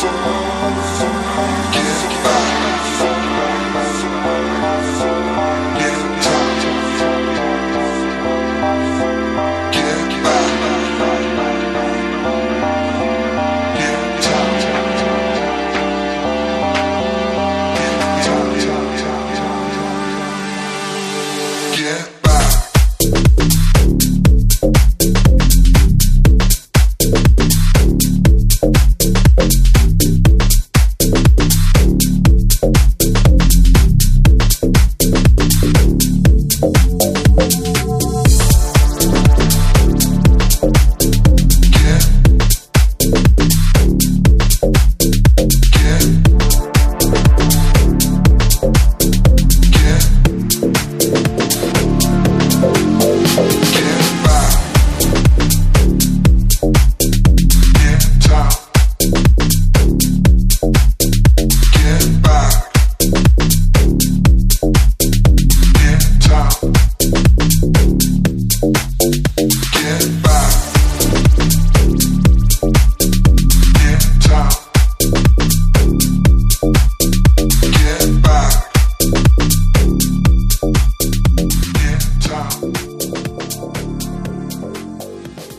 so